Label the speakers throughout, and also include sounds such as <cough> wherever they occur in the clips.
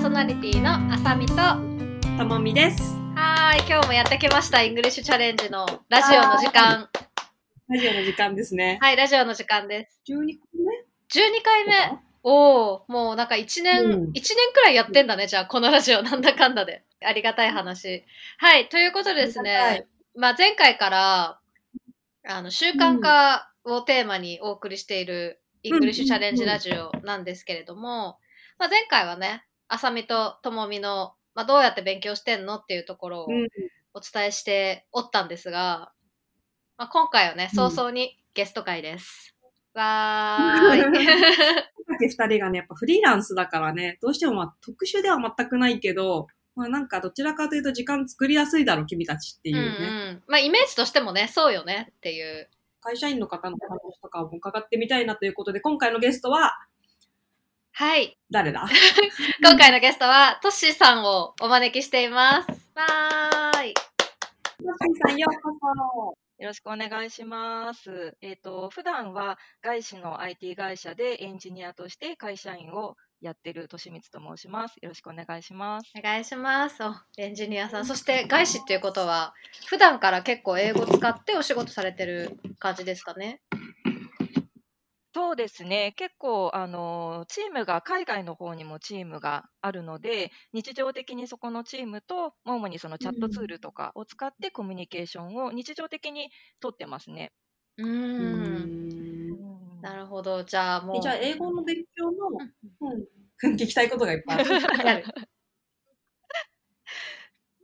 Speaker 1: ーソナリティのあさみと。は
Speaker 2: ともみです。
Speaker 1: ーい今日もやってきましたイングリッシュチャレンジのラジオの時間。
Speaker 2: ラジオの時間ですね。
Speaker 1: はいラジオの時間です。
Speaker 2: 12個
Speaker 1: 12回目。おおもうなんか1年、
Speaker 2: うん。
Speaker 1: 一年くらいやってんだねじゃあこのラジオ。<laughs> なんだかんだで。ありがたい話。はいということでですね。まあ前回からあの習慣化をテーマにお送りしているイングリッシュチャレンジラジオなんですけれども、まあ、前回はねあさみとともみの、まあ、どうやって勉強してんのっていうところを
Speaker 2: うん
Speaker 1: お伝えしておったんですが、まあ、今回はね
Speaker 2: うん
Speaker 1: 早々にゲスト会です。わーい。<laughs>
Speaker 2: 二人がね、やっぱフリーランスだからね、どうしてもまあ特殊では全くないけど、まあなんかどちらかというと時間作りやすいだろ、君たちっていう
Speaker 1: うん
Speaker 2: ね。
Speaker 1: うん。まあ、イメージとしてもね、そうよねっていう。
Speaker 2: 会社員の方の話とかも伺ってみたいなということで、今回のゲストは
Speaker 1: はい。
Speaker 2: 誰だ？<laughs>
Speaker 1: 今回のゲストは、トッシーさんをお招きしています。わーい。
Speaker 2: マサイさんようこ
Speaker 3: よろしくお願いします。えっ、と、普段は外資の IT 会社でエンジニアとして会社員をやってるとしみつと申します。よろしくお願いします。
Speaker 1: お願いします。おエンジニアさん。そして、外資っていうことは、普段から結構英語使ってお仕事されてる感じですかね？
Speaker 3: そうですね。結構、あの、チームが、海外の方にもチームがあるので、日常的にそこのチームと、主にそのチャットツールとかを使ってコミュニケーションを日常的に取ってますね。
Speaker 1: う
Speaker 2: んん
Speaker 1: なるほど。じゃあもう。
Speaker 2: えじゃあ英語の勉強の、
Speaker 1: うん
Speaker 2: うん、<laughs> 聞きたいことがいっぱいある。<laughs>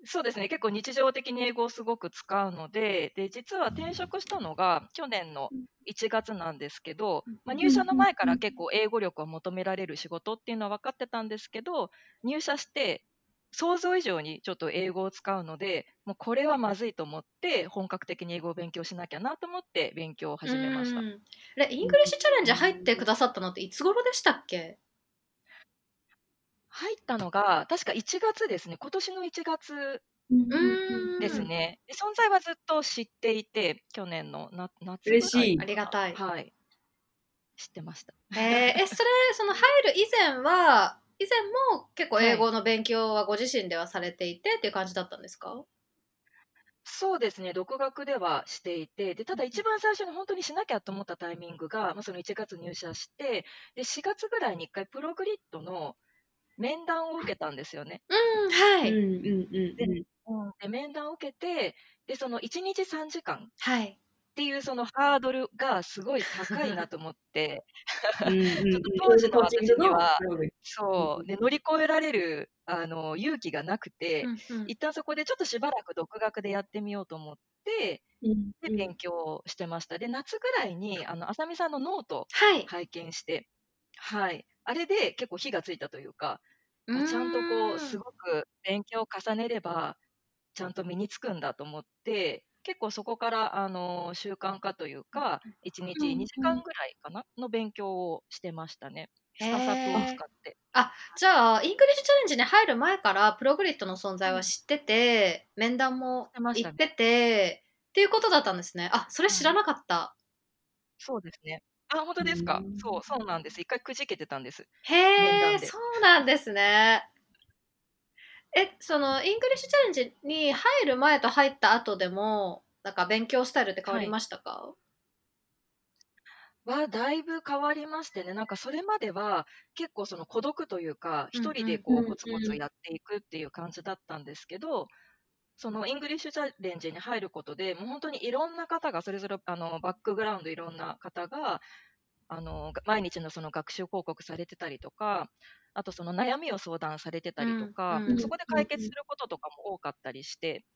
Speaker 3: そうですね、結構日常的に英語をすごく使うので、で実は転職したのが去年の1月なんですけど、まあ、入社の前から結構英語力を求められる仕事っていうのは分かってたんですけど、入社して想像以上にちょっと英語を使うので、もうこれはまずいと思って、本格的に英語を勉強しなきゃなと思って勉強を始めました。
Speaker 1: イングリッシュチャレンジ入ってくださったのっていつ頃でしたっけ？
Speaker 3: 入ったのが確か1月ですね、今年の1月
Speaker 1: うん
Speaker 3: ですね。で存在はずっと知っていて、去年のな夏
Speaker 2: 嬉しい
Speaker 1: ありがたい。
Speaker 3: はい。知ってました。
Speaker 1: えーえ、それ、その入る以前は、以前も結構英語の勉強はご自身ではされていてっていう感じだったんですか？
Speaker 3: そうですね、独学ではしていて、でただ一番最初に本当にしなきゃと思ったタイミングが、まあ、その1月入社して、で4月ぐらいに1回、プログリッドの面談を受けたんですよね。
Speaker 1: うん、は
Speaker 2: うん
Speaker 1: い。
Speaker 2: うんうん
Speaker 3: で面談を受けて、でその1日3時間っ
Speaker 1: はい。
Speaker 3: ていうそのハードルがすごい高いなと思って、
Speaker 2: うんうんうん <laughs>
Speaker 3: ちょっと当時の私にはそうで乗り越えられるあの勇気がなくて、一旦そこでちょっとしばらく独学でやってみようと思って、
Speaker 2: うん
Speaker 3: で勉強してました。で、夏ぐらいに、あの、あさみさんのノート
Speaker 1: はい。
Speaker 3: 拝見して、はい。あれで結構火がついたというか、あちゃんとこう、すごく勉強を重ねれば、ちゃんと身につくんだと思って、結構そこから、あの、習慣化というか、1日
Speaker 1: うん
Speaker 3: 2時間ぐらいかな、の勉強をしてましたね。スタサプを使って。
Speaker 1: じゃあ、イングリッシュチャレンジに入る前から、プログリットの存在は知ってて、面談も行ってて、っていうことだったんですね。あ、それ知らなかった。
Speaker 3: そうですね。あ、本当ですか？
Speaker 2: うん。
Speaker 3: そう、そうなんです。一回くじけてたんです。
Speaker 1: へえ、そうなんですね。え、その、イングリッシュチャレンジに入る前と入った後でも、なんか勉強スタイルって変わりましたか、
Speaker 3: はだいぶ変わりましてね、なんかそれまでは結構その孤独というか、一人でこ
Speaker 2: う
Speaker 3: コツコツやっていくっていう感じだったんですけど、そのイングリッシュチャレンジに入ることで、もう本当にいろんな方が、それぞれあのバックグラウンドいろんな方が、あのが毎日のその学習報告されてたりとか、あとその悩みを相談されてたりとか、
Speaker 1: うんうん。
Speaker 3: そこで解決することとかも多かったりして、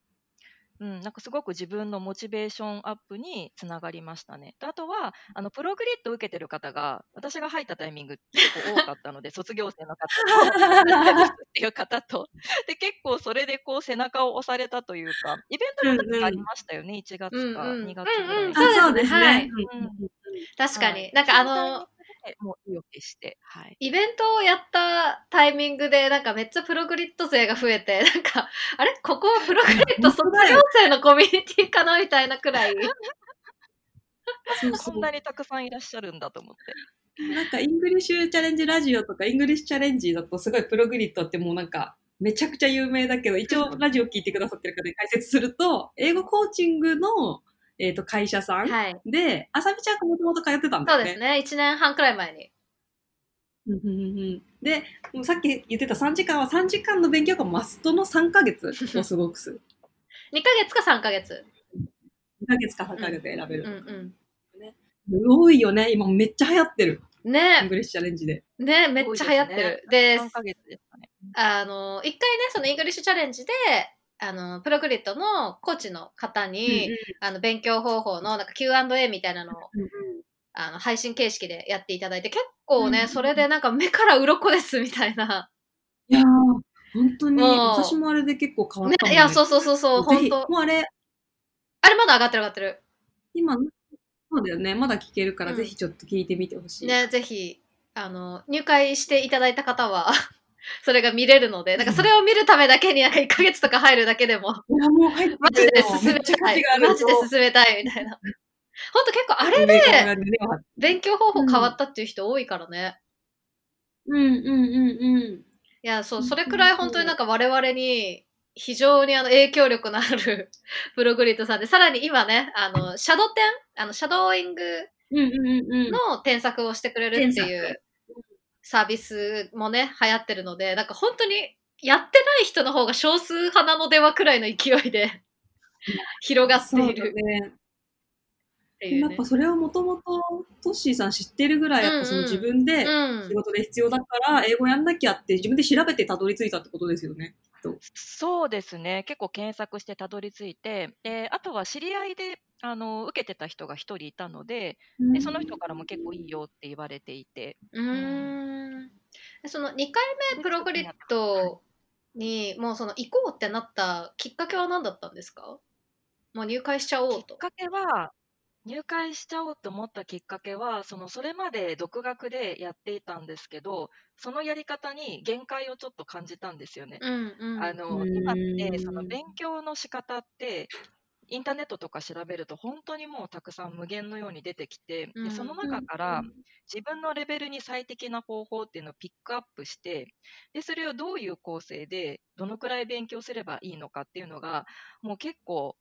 Speaker 3: うん、なんかすごく自分のモチベーションアップにつながりましたね。であとは、あのプログリッドを受けてる方が、私が入ったタイミング結構多かったので、<laughs> 卒業生の方と、っていう方と、で結構それでこう背中を押されたというか、イベントも何かありましたよね、1月か
Speaker 1: うんうん
Speaker 3: 2月ぐらいに。
Speaker 1: うんうん
Speaker 2: あそうです
Speaker 1: はい
Speaker 2: ね。うんうん
Speaker 1: 確かに。
Speaker 3: はい
Speaker 1: なんかあ
Speaker 3: そのもう意を決して、はい。
Speaker 1: イベントをやったタイミングで、なんかめっちゃ PROGRIT勢が増えて、<laughs> なんか、あれ？ここは PROGRIT卒業生のコミュニティかなみたいなくらい。
Speaker 3: こんなにたくさんいらっしゃるんだと思って。
Speaker 2: なんか、 EnglishChallenge Radioとか、 EnglishChallengeだと、すごい PROGRITってもうなんか、めちゃくちゃ有名だけど、一応ラジオ聞いてくださってる方に解説すると、英語コーチングの、えっ、と、会社さん
Speaker 1: はい。
Speaker 2: で、あさみちゃんがもともと通ってたんだよね。
Speaker 1: そうですね。1年半くらい前に。
Speaker 2: うんうんうんうんで、もうさっき言ってた3時間は3時間の勉強がマストの3ヶ月をすごくする。<laughs>
Speaker 1: 2ヶ月か3ヶ月。
Speaker 2: 2ヶ月か3ヶ月選べ
Speaker 1: うん
Speaker 2: る。
Speaker 1: う
Speaker 2: 多いよね。今めっちゃ流行ってる。
Speaker 1: ん。ね
Speaker 2: EnglishChallengeで。
Speaker 1: ねめっちゃ流行ってる。で
Speaker 3: 3ヶ月ですかね。
Speaker 1: あの、一回ね、その EnglishChallengeで、あの、プログリッドのコーチの方に、あの、勉強方法のなんか Q&A みたいなのを、
Speaker 2: うんうん
Speaker 1: あの、配信形式でやっていただいて、結構ね、
Speaker 2: うん
Speaker 1: それでなんか目から鱗ですみたいな。
Speaker 2: いやー、本当に、私もあれで結構変わ
Speaker 1: ね
Speaker 2: ったもん、ね。
Speaker 1: いや、そうそうそうそう、本当
Speaker 2: もうあれ、
Speaker 1: あれまだ上がってる上がってる。
Speaker 2: 今、そうだよね。まだ聞けるから、
Speaker 1: うん
Speaker 2: ぜひちょっと聞いてみてほしい。
Speaker 1: ね、ぜひ、あの、入会していただいた方は、<laughs> それが見れるので、なんかそれを見るためだけになんか1ヶ月とか入るだけでも、
Speaker 2: いや、もう入って
Speaker 1: マジで進めたいマジで進めたいみたいな。ほんと結構あれ
Speaker 2: で
Speaker 1: で勉強方法変わったっていう人多いからね。
Speaker 2: うんうんうんうん。
Speaker 1: いや、そう、
Speaker 2: うん
Speaker 1: それくらい本当になんか我々に非常にあの影響力のある <laughs> プログリッドさんで、さらに今ね、あの、シャドテンあの、シャドーイング。の添削をしてくれるってい
Speaker 2: 添
Speaker 1: うサービスもね、流行ってるので、なんか本当にやってない人の方が少数派なのではくらいの勢いで広がって
Speaker 2: そう
Speaker 1: いる
Speaker 2: だね。
Speaker 1: ね
Speaker 2: やっぱ。それをもともとトッシーさん知ってるぐらい、やっぱその自分で
Speaker 1: うん
Speaker 2: 仕。事で必要だから、英語やんなきゃって自分で調べてたどり着いたってことですよね。
Speaker 3: そうですね。結構検索してたどり着いて、で、あとは知り合いで、あの、受けてた人が一人いたので、で、その人からも結構いいよって言われていて、
Speaker 1: その2回目プログリッドにもうその行こうってなったきっかけは何だったんですか？もう入会しちゃおうと。
Speaker 3: きっかけは、入会しちゃおうと思ったきっかけは、そのそれまで独学でやっていたんですけど、そのやり方に限界をちょっと感じたんですよね。
Speaker 1: うんうん。
Speaker 3: あの
Speaker 2: うん
Speaker 3: 今ってその勉強の仕方ってインターネットとか調べると本当にもうたくさん無限のように出てきて、
Speaker 1: うん
Speaker 3: でその中から自分のレベルに最適な方法っていうのをピックアップしてでそれをどういう構成でどのくらい勉強すればいいのかっていうのがもう結構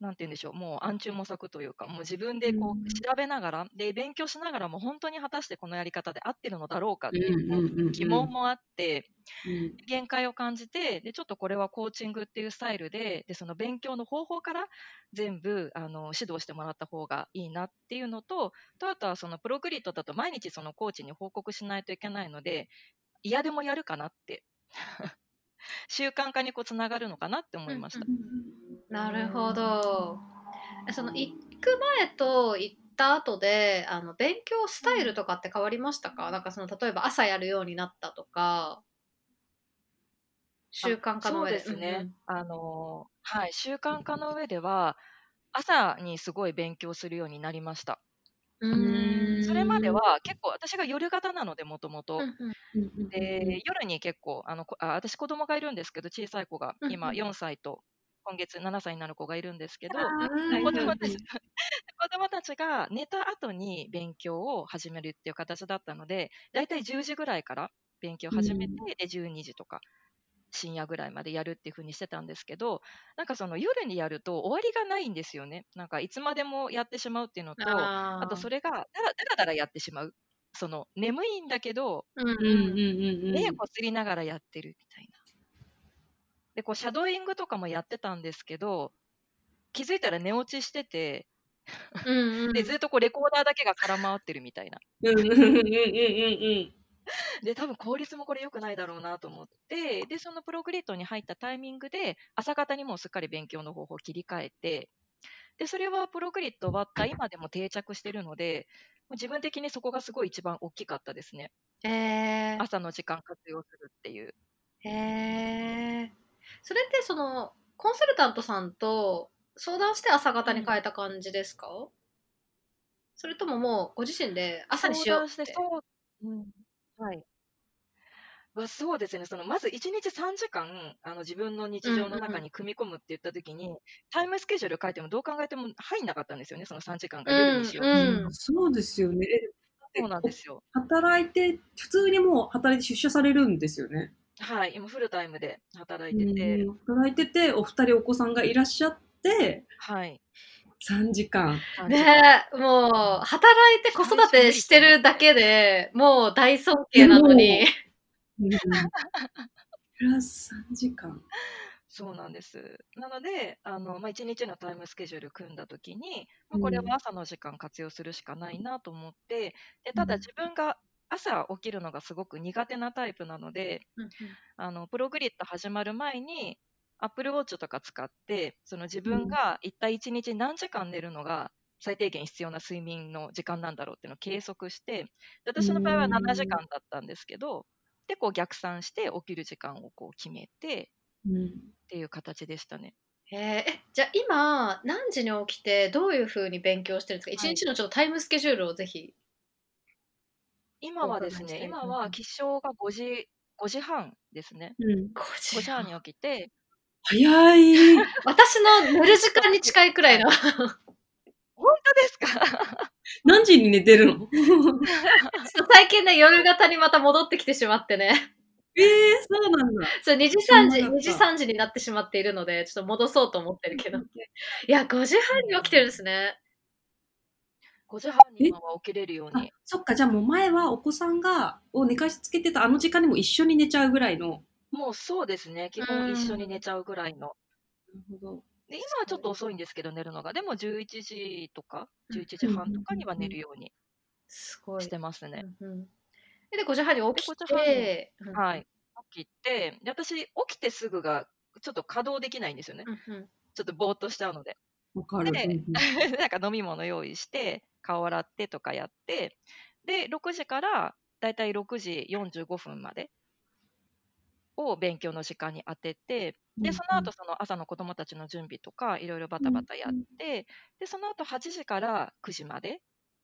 Speaker 3: なんて言うんでしょうもう暗中模索というかもう自分でこ
Speaker 2: う
Speaker 3: 調べながらで勉強しながらも本当に果たしてこのやり方で合ってるのだろうかっていう疑問もあって。
Speaker 2: うん。
Speaker 3: 限界を感じてでちょっとこれはコーチングっていうスタイルででその勉強の方法から全部あの指導してもらった方がいいなっていうのととあとはそのプログリッドだと毎日そのコーチに報告しないといけないので嫌でもやるかなって <laughs> 習慣化にこうつながるのかなって思いました。
Speaker 1: なるほど。その行く前と行った後であの勉強スタイルとかって変わりましたか？なんかその例えば朝やるようになったとか習慣化の上で。
Speaker 3: そうですね、あのはい、習慣化の上では朝にすごい勉強するようになりました。
Speaker 1: うん
Speaker 3: れまでは結構私が夜型なのでもともとで夜に結構あのこあ私子供がいるんですけど小さい子が
Speaker 1: うん
Speaker 3: 今4歳と今月7歳になる子がいるんですけど子供たち <laughs> 子供たちが寝た後に勉強を始めるっていう形だったのでだいたい10時ぐらいから勉強を始めて、
Speaker 2: うん
Speaker 3: で12時とか深夜ぐらいまでやるっていう風にしてたんですけどなんかその夜にやると終わりがないんですよねなんかいつまでもやってしまうっていうのとあ
Speaker 1: あ
Speaker 3: とそれがだらだらだらやってしまうその眠いんだけど
Speaker 1: れ、うん
Speaker 2: うんうんうんうん。
Speaker 3: 目こすりながらやってるみたいな。で、こう、シャドーイングとかもやってたんですけど、気づいたら寝落ちしてて、
Speaker 1: うんうん、
Speaker 3: で、ずっとこう、レコーダーだけが空回ってるみたいな。
Speaker 2: うんうんうんうんうん <laughs>
Speaker 3: で、多分効率もこれ良くないだろうなと思って、で、そのプログリッドに入ったタイミングで、朝方にもうすっかり勉強の方法を切り替えて、で、それはプログリッド終わった今でも定着してるので、自分的にそこがすごい一番大きかったですね。
Speaker 1: えー、
Speaker 3: 朝の時間活用するっていう。
Speaker 1: へえ。それってそのコンサルタントさんと相談して朝方に変えた感じですか、それとももうご自身で朝にしようって。
Speaker 3: 相談して、そう、うん、はい。はそうですね、そのまず1日3時間あの自分の日常の中に組み込むって言ったときに、タイムスケジュール書いてもどう考えても入んなかったんですよね、その3時間が夜にしようとして
Speaker 1: うん
Speaker 2: うん。そうですよね。
Speaker 3: そうなんですよ。
Speaker 2: 働いて、普通にもう働いて出社されるんですよね。
Speaker 3: はい、今フルタイムで働いてて、
Speaker 2: うん働いてて、お二人お子さんがいらっしゃって、
Speaker 3: はい。
Speaker 2: 3時間。
Speaker 1: ねえ、もう、働いて子育てしてるだけでもう大尊敬なのに。
Speaker 2: うんプラス3時間。
Speaker 3: そうなんです。なので、あのまあ、1日のタイムスケジュール組んだときに、まあ、これは朝の時間活用するしかないなと思って、でただ
Speaker 2: うん
Speaker 3: 自分が朝起きるのがすごく苦手なタイプなので、あのプログリッド始まる前に、Apple Watch とか使って、その自分が一体1日何時間寝るのが最低限必要な睡眠の時間なんだろうっていうのを計測して、で私の場合は
Speaker 2: うん。
Speaker 3: 7時間だったんですけど、で、こう逆算して起きる時間をこう決めて
Speaker 2: うん
Speaker 3: っていう形でしたね。
Speaker 1: へええじゃあ今何時に起きてどういうふうに勉強してるんですか、一
Speaker 3: はい。
Speaker 1: 日のちょっとタイムスケジュールをぜひ。
Speaker 3: 今はですね、今は起床が5時、5時半ですね。
Speaker 2: うん。
Speaker 1: 5
Speaker 3: 5時半に起きて、
Speaker 2: 早い。<laughs>
Speaker 1: 私の寝る時間に近いくらいの。
Speaker 3: 本当ですか？
Speaker 2: 何時に寝てるの？
Speaker 1: 最近ね、夜型にまた戻ってきてしまってね。
Speaker 2: ええそうなんだ。
Speaker 1: そう2時3時、
Speaker 2: 知らなかった
Speaker 1: 2時3時になってしまっているので、ちょっと戻そうと思ってるけど。いや、5時半に起きてるんですね。
Speaker 3: 5時半に今は起きれるよう
Speaker 2: あ
Speaker 3: に。
Speaker 2: そっか、じゃあもう前はお子さんが、を寝かしつけてたあの時間にも一緒に寝ちゃうぐらいの。
Speaker 3: もうそうですね、基
Speaker 1: うん
Speaker 3: 本一緒に寝ちゃうぐらいの。
Speaker 2: なるほど。
Speaker 3: で今はちょっと遅いんですけど、寝るのが。でも11時とか、11時半とかには寝るように
Speaker 1: すごい。
Speaker 3: してますね。
Speaker 1: うんうんで、5時半に起き
Speaker 3: で5時半
Speaker 1: て、
Speaker 3: はい。起きて、で私、起きてすぐがちょっと稼働できないんですよね。
Speaker 1: うんうん
Speaker 3: ちょっとぼーっとしちゃうので。
Speaker 2: わかる。
Speaker 3: で <laughs> なんか飲み物用意して、顔洗ってとかやって、で、6時からだいたい6時45分までを勉強の時間に当てて、で、その後その朝の子供たちの準備とか、いろいろバタバタやって、で、その後8時から9時まで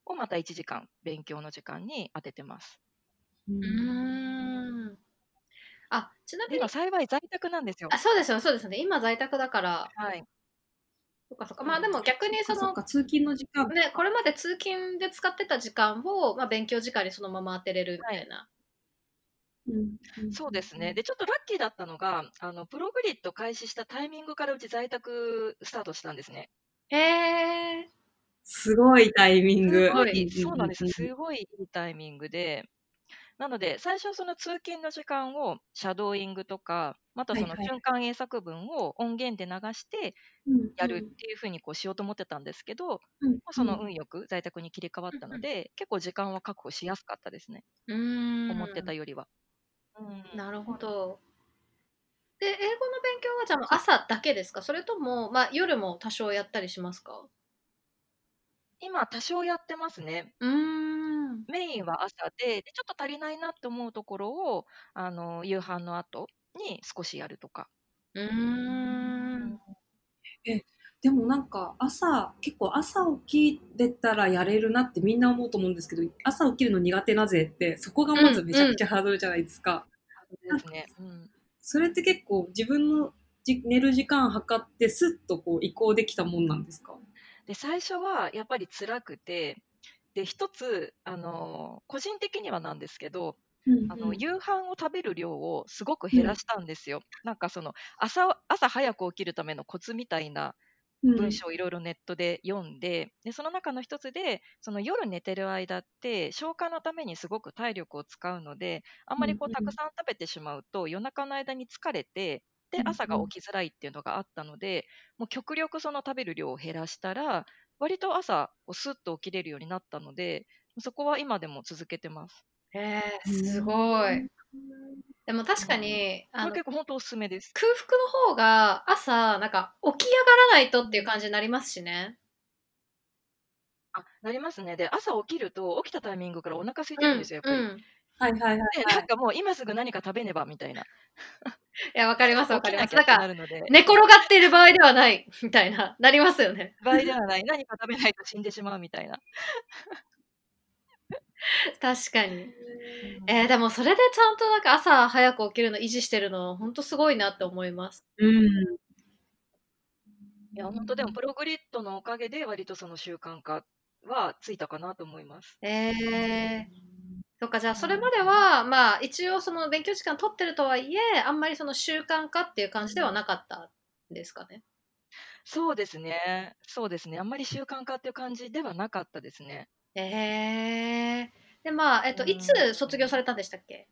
Speaker 3: をまた1時間勉強の時間に当ててます。
Speaker 2: うん。
Speaker 1: あ、ちなみに
Speaker 3: 幸い在宅なんですよ
Speaker 1: あ、。そうですよ、そうですね。今在宅だから、
Speaker 3: はい。
Speaker 1: そっかそっか。まあでも逆にその
Speaker 2: そっ、か、通勤の時間。
Speaker 1: ね、これまで通勤で使ってた時間を、まあ、勉強時間にそのまま当てれるみたいな。
Speaker 2: うん
Speaker 3: そうですね。。で、ちょっとラッキーだったのが、あの、プログリッド開始したタイミングからうち在宅スタートしたんですね。
Speaker 1: へえ。
Speaker 2: すごいタイミング。
Speaker 1: すごい
Speaker 3: そうなんです。
Speaker 2: う
Speaker 3: すごいいいタイミングで。なので、最初その通勤の時間をシャドーイングとか、またその瞬間英作文を音源で流して
Speaker 2: ん
Speaker 3: やるっていうふうにこうしようと思ってたんですけど、
Speaker 2: うん
Speaker 3: その運よく在宅に切り替わったので、結構時間は確保しやすかったですね。思ってたよりは。うん
Speaker 1: なるほど。で、英語の勉強はじゃあ朝だけですか？それとも、まあ、夜も多少やったりしますか？
Speaker 3: 今、多少やってますね。
Speaker 1: うーん。
Speaker 3: メインは朝で、でちょっと足りないなって思うところを、あの夕飯の後に少しやるとか。
Speaker 1: うーん。
Speaker 2: でもなんか朝、結構朝起きれたらやれるなってみんな思うと思うんですけど、朝起きるの苦手なぜって、そこがまずめちゃくちゃハードルじゃないですか。それって結構自分のじ寝る時間測ってスッとこう移行できたもんなんですか？
Speaker 3: で最初はやっぱり辛くてで一つあの個人的にはなんですけどあの、夕飯を食べる量をすごく減らしたんですよ。なんかその朝朝早く起きるためのコツみたいな文章をいろいろネットで読んで,、でその中の一つでその夜寝てる間って消化のためにすごく体力を使うのであんまりこ
Speaker 2: う
Speaker 3: たくさん食べてしまうと夜中の間に疲れてで朝が起きづらいっていうのがあったのでもう極力その食べる量を減らしたら割と朝こうスッと起きれるようになったのでそこは今でも続けてます。
Speaker 1: へえ、すごい。でも確かに、
Speaker 3: これ
Speaker 1: あの
Speaker 3: 結構本当おすすめです。
Speaker 1: 空腹の方が朝、なんか起き上がらないとっていう感じになりますしね。
Speaker 3: あなりますね。で朝起きると起きたタイミングからお腹空いてるんですよ、やっぱり。
Speaker 1: うん。い
Speaker 2: はいはいはい
Speaker 3: なんかもう今すぐ何か食べねばみたいな。<laughs>
Speaker 1: や、わかりますわかります。
Speaker 3: な
Speaker 1: なんか。寝転がっている場合ではない、みたいな、なりますよね。
Speaker 3: 場合ではない。何か食べないと死んでしまうみたいな。<laughs>
Speaker 1: 確かに。えーでもそれでちゃんとなんか朝早く起きるの維持してるの、ほんとすごいなって思います。
Speaker 2: い。うん。
Speaker 3: いや、本当でもプログリッドのおかげで割とその習慣化はついたかなと思います。
Speaker 1: ええそっか、じゃあそれまでは、まあ一応その勉強時間取ってるとはいえ、あんまりその習慣化っていう感じではなかったんですかね？
Speaker 3: そうですね。そうですね。あんまり習慣化っていう感じではなかったですね。
Speaker 1: ええで、まあ、えっと、いつ卒業されたんでしたっけ？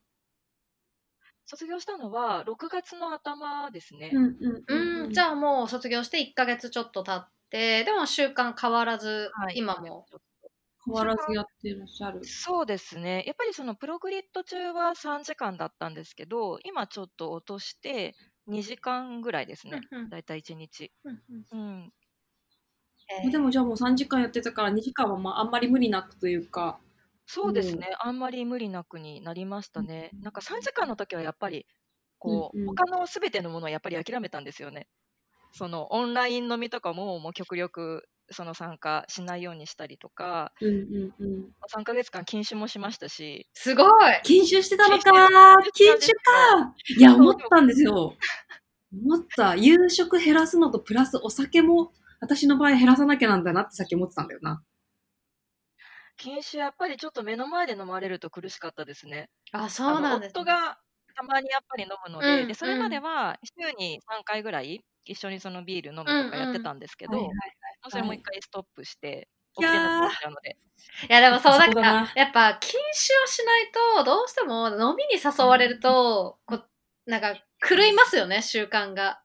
Speaker 3: 卒業したのは6月の頭ですね。
Speaker 2: うんうん
Speaker 1: うん、じゃあもう卒業して1ヶ月ちょっと経って、でも習慣変わらず、
Speaker 3: はい
Speaker 1: 今も。
Speaker 2: 変わらずやってらっしゃる。
Speaker 3: そうですね。やっぱりそのプログリッド中は3時間だったんですけど、今ちょっと落として2時間ぐらいですね。
Speaker 1: うんうん
Speaker 3: だいたい1日。
Speaker 1: うんうん
Speaker 3: うん。
Speaker 1: えー
Speaker 2: でもじゃあもう3時間やってたから2時間はまああんまり無理なくというか。
Speaker 3: そうですね。あんまり無理なくになりましたね。なんか3時間の時はやっぱり、こう、
Speaker 2: うんうん
Speaker 3: 他のすべてのものをやっぱり諦めたんですよね。そのオンライン飲みとかももう極力その参加しないようにしたりとか、
Speaker 2: うんうんうん。
Speaker 3: 3ヶ月間禁酒もしましたし、
Speaker 1: すごい
Speaker 2: 研修してたのか
Speaker 3: 研修
Speaker 2: 研修かいや、思ったんですよ。思った。夕食減らすのとプラスお酒も私の場合減らさなきゃなんだなってさっき思ってたんだよな。
Speaker 3: 禁酒やっぱりちょっと目の前で飲まれると苦しかったですね。
Speaker 1: あ、そうなんです、
Speaker 3: あの夫がたまにやっぱり飲むので,、
Speaker 1: うん
Speaker 3: でそれまでは週に3回ぐらい一緒にそのビール飲むとかやってたんですけど、それも一回ストップして、
Speaker 2: いやー
Speaker 3: 起きれなくなっちゃうので。
Speaker 1: いやでもそうなんか
Speaker 2: そこだな
Speaker 1: やっぱ禁酒をしないとどうしても飲みに誘われると、こなんか狂いますよね習慣が。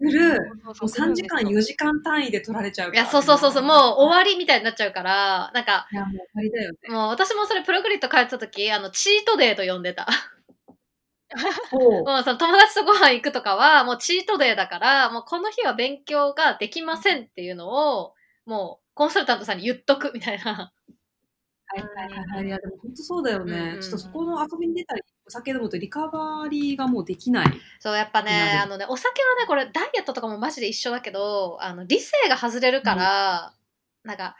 Speaker 2: 来る。
Speaker 3: も
Speaker 2: もう3時間、4時間単位で取られちゃうから。
Speaker 1: いやそうそうそうそうもう終わりみたいになっちゃうからなんか
Speaker 2: いや、もう終わりだよね。
Speaker 1: もう私もそれプログリッド通ってた時あのチートデーと呼んでた。もうその友達とご飯行くとかはもうチートデーだからもうこの日は勉強ができませんっていうのをもうコンサルタントさんに言っとくみたいな。
Speaker 2: はいはいはいはい。いや、でも本当そうだよね。
Speaker 1: うんうん
Speaker 2: ちょっとそこの遊びに出たり、お酒飲むとリカバリーがもうできない。
Speaker 1: そう、やっぱね、あのね、お酒はね、これダイエットとかもマジで一緒だけど、あの、理性が外れるから、なんか、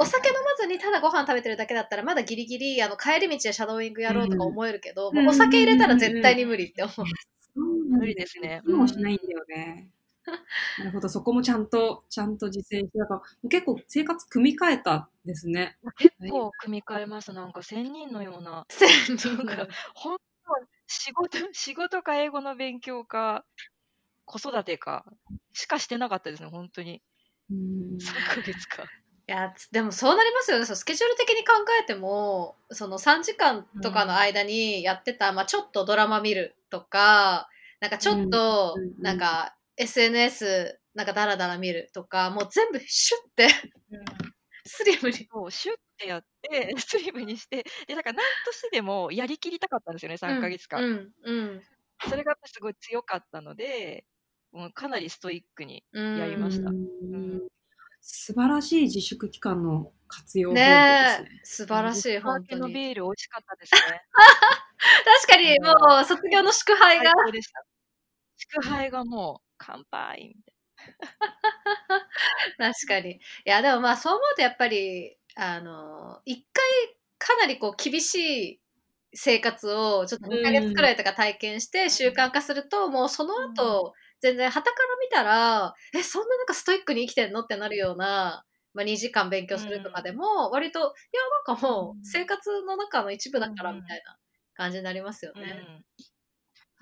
Speaker 1: お酒飲まずにただご飯食べてるだけだったら、まだギリギリ、あの、帰り道でシャドーイングやろうとか思えるけど、
Speaker 2: うん
Speaker 1: お酒入れたら絶対に無理って思う。
Speaker 3: 無理ですね。
Speaker 2: もしないんだよね。なるほど、そこもちゃんと、ちゃんと実践して、だか結構生活組み替えたんですね。
Speaker 3: 結構組み替えます。なんか仙人のような。<laughs>
Speaker 1: 千人
Speaker 3: なんか本当仕事、<laughs> 仕事か英語の勉強か、子育てか、しかしてなかったですね、本当に。
Speaker 2: うん
Speaker 3: 3ヶ月か。
Speaker 1: いや、つでもそうなりますよね。そうスケジュール的に考えても、その3時間とかの間にやってた、まあちょっとドラマ見るとか、なんかちょっと
Speaker 2: うんうんう、ん
Speaker 1: なんか SNS なんかダラダラ見るとか、もう全部シュッて <laughs> スリムに。
Speaker 3: シュッてやって、<laughs> スリムにして、で、だから何としてでもやりきりたかったんですよね、3ヶ月間。
Speaker 1: うん、うん、
Speaker 3: それがすごい強かったので、もうかなりストイックに。
Speaker 1: うん。
Speaker 3: やりました
Speaker 2: うん素晴らしい自粛期間の活用方法です
Speaker 1: ね素晴らしい、本当
Speaker 3: の
Speaker 1: に。
Speaker 3: ビール美味しかったですね。<laughs>
Speaker 1: 確かに、もう卒業の祝杯
Speaker 3: 最
Speaker 1: が。
Speaker 3: 高でした。祝杯がもう乾杯みたい <laughs>
Speaker 1: 確かに。いや、でもまあそう思うとやっぱり、あの、一回かなりこう厳しい生活をちょっと2ヶ月くらいとか体験して習慣化すると、もうその後、全然傍から見たら、え、そんななんかストイックに生きてんのってなるような、まあ、2時間勉強するとかでも、割と、いや、なんかもう生活の中の一部だから
Speaker 3: うん
Speaker 1: みたいな感じになりますよ
Speaker 3: な。
Speaker 1: ね。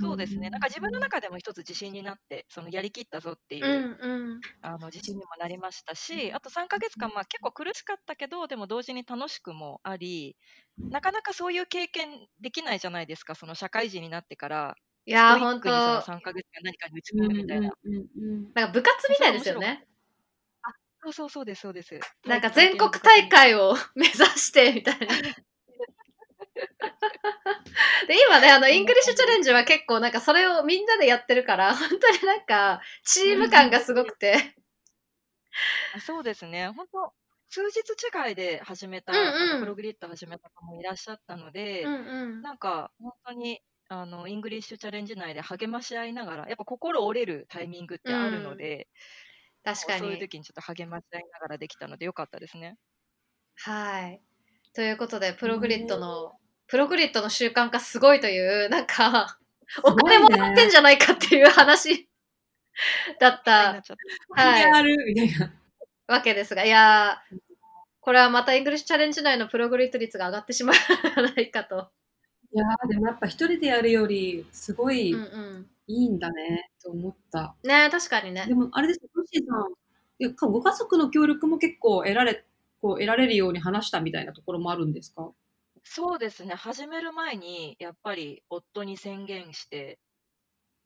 Speaker 3: うんそうですね。なんか自分の中でも一つ自信になって、そのやりきったぞっていうう、
Speaker 1: んうん。
Speaker 3: あの自信にもなりましたし、あと3ヶ月間、まあ、結構苦しかったけど、でも同時に楽しくもあり、なかなかそういう経験できないじゃないですか、その社会人になってから、
Speaker 1: いやー、本当
Speaker 3: クにその
Speaker 1: な
Speaker 3: 3ヶ月間何かに打ち
Speaker 2: うん
Speaker 3: 込むみたいな。
Speaker 2: うんうん
Speaker 1: んか部活みたいですよね。
Speaker 3: そうそうそうです、そうです。
Speaker 1: なんか全国大会を目指してみたいな。<laughs> <laughs> で今ねあの EnglishChallengeは結構なんかそれをみんなでやってるから <laughs> 本当になんかチーム感がすごくて、
Speaker 3: あそうですね、本当、数日違いで始めた、
Speaker 1: うんうん。
Speaker 3: PROGRIT始めた方もいらっしゃったので、
Speaker 1: うんうん、
Speaker 3: なんか本当にあの EnglishChallenge内で励まし合いながら、やっぱ心折れるタイミングってあるので、
Speaker 1: 確か
Speaker 3: そういう
Speaker 1: に。
Speaker 3: 時にちょっと励まし合いながらできたのでよかったですね。
Speaker 1: はい。ということで PROGRITの、 PROGRITの習慣化すごいというなんかお金もらってんじゃないかっていう話だったはい
Speaker 2: あるみたいな。
Speaker 1: わけですがいやーこれはまた EnglishChallenge内の PROGRIT率が上がってしまうないかと。
Speaker 2: いやーでもやっぱ一人でやるよりすごい
Speaker 1: うんうん。
Speaker 2: いいんだねと思った。
Speaker 1: ね確かにね
Speaker 2: で。もあれですよ、 Tossyさん、いやかご家族の協力も結構得られ、こう得られるように話したみたいなところもあるんですか？
Speaker 3: そうですね、始める前に、やっぱり夫に宣言して、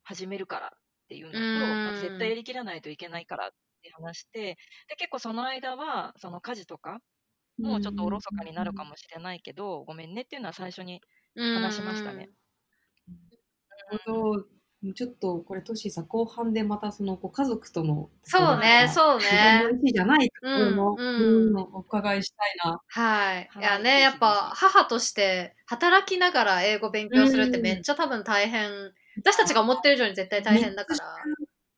Speaker 3: 始めるからっていうのと、まあ絶対やりきらないといけないからって話して、で結構その間は、その家事とか、もうちょっとおろそかになるかもしれないけど、ごめんねっていうのは最初に、話しましたね。
Speaker 2: なるほど。ちょっとこれトシさん後半でまたそのご家族との
Speaker 1: そうね、そう
Speaker 2: 自分の
Speaker 1: ね。
Speaker 2: 意思じゃないところも、
Speaker 1: うんうん
Speaker 2: うんお伺いしたいな。
Speaker 1: はい。いや
Speaker 3: はい
Speaker 1: ね、やっぱ母として働きながら英語勉強するって
Speaker 2: うん
Speaker 1: めっちゃ多分大変。私たちが思ってる以上に絶対大変だから。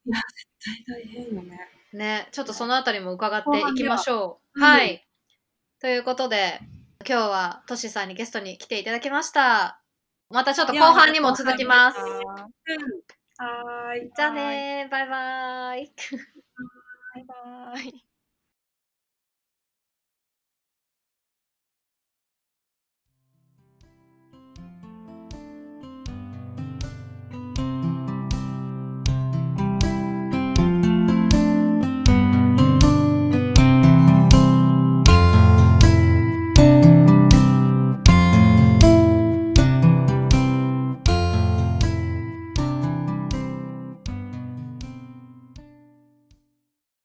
Speaker 2: いや、絶対大変よね。
Speaker 1: ね、ちょっとそのあたりも伺っていきましょう。
Speaker 2: は
Speaker 1: はい。ということで、今日はトシさんにゲストに来ていただきました。またちょっと後半にも続きます。
Speaker 2: うん。はーい。
Speaker 1: じゃあねー、バイバーイ。
Speaker 3: バイバーイ。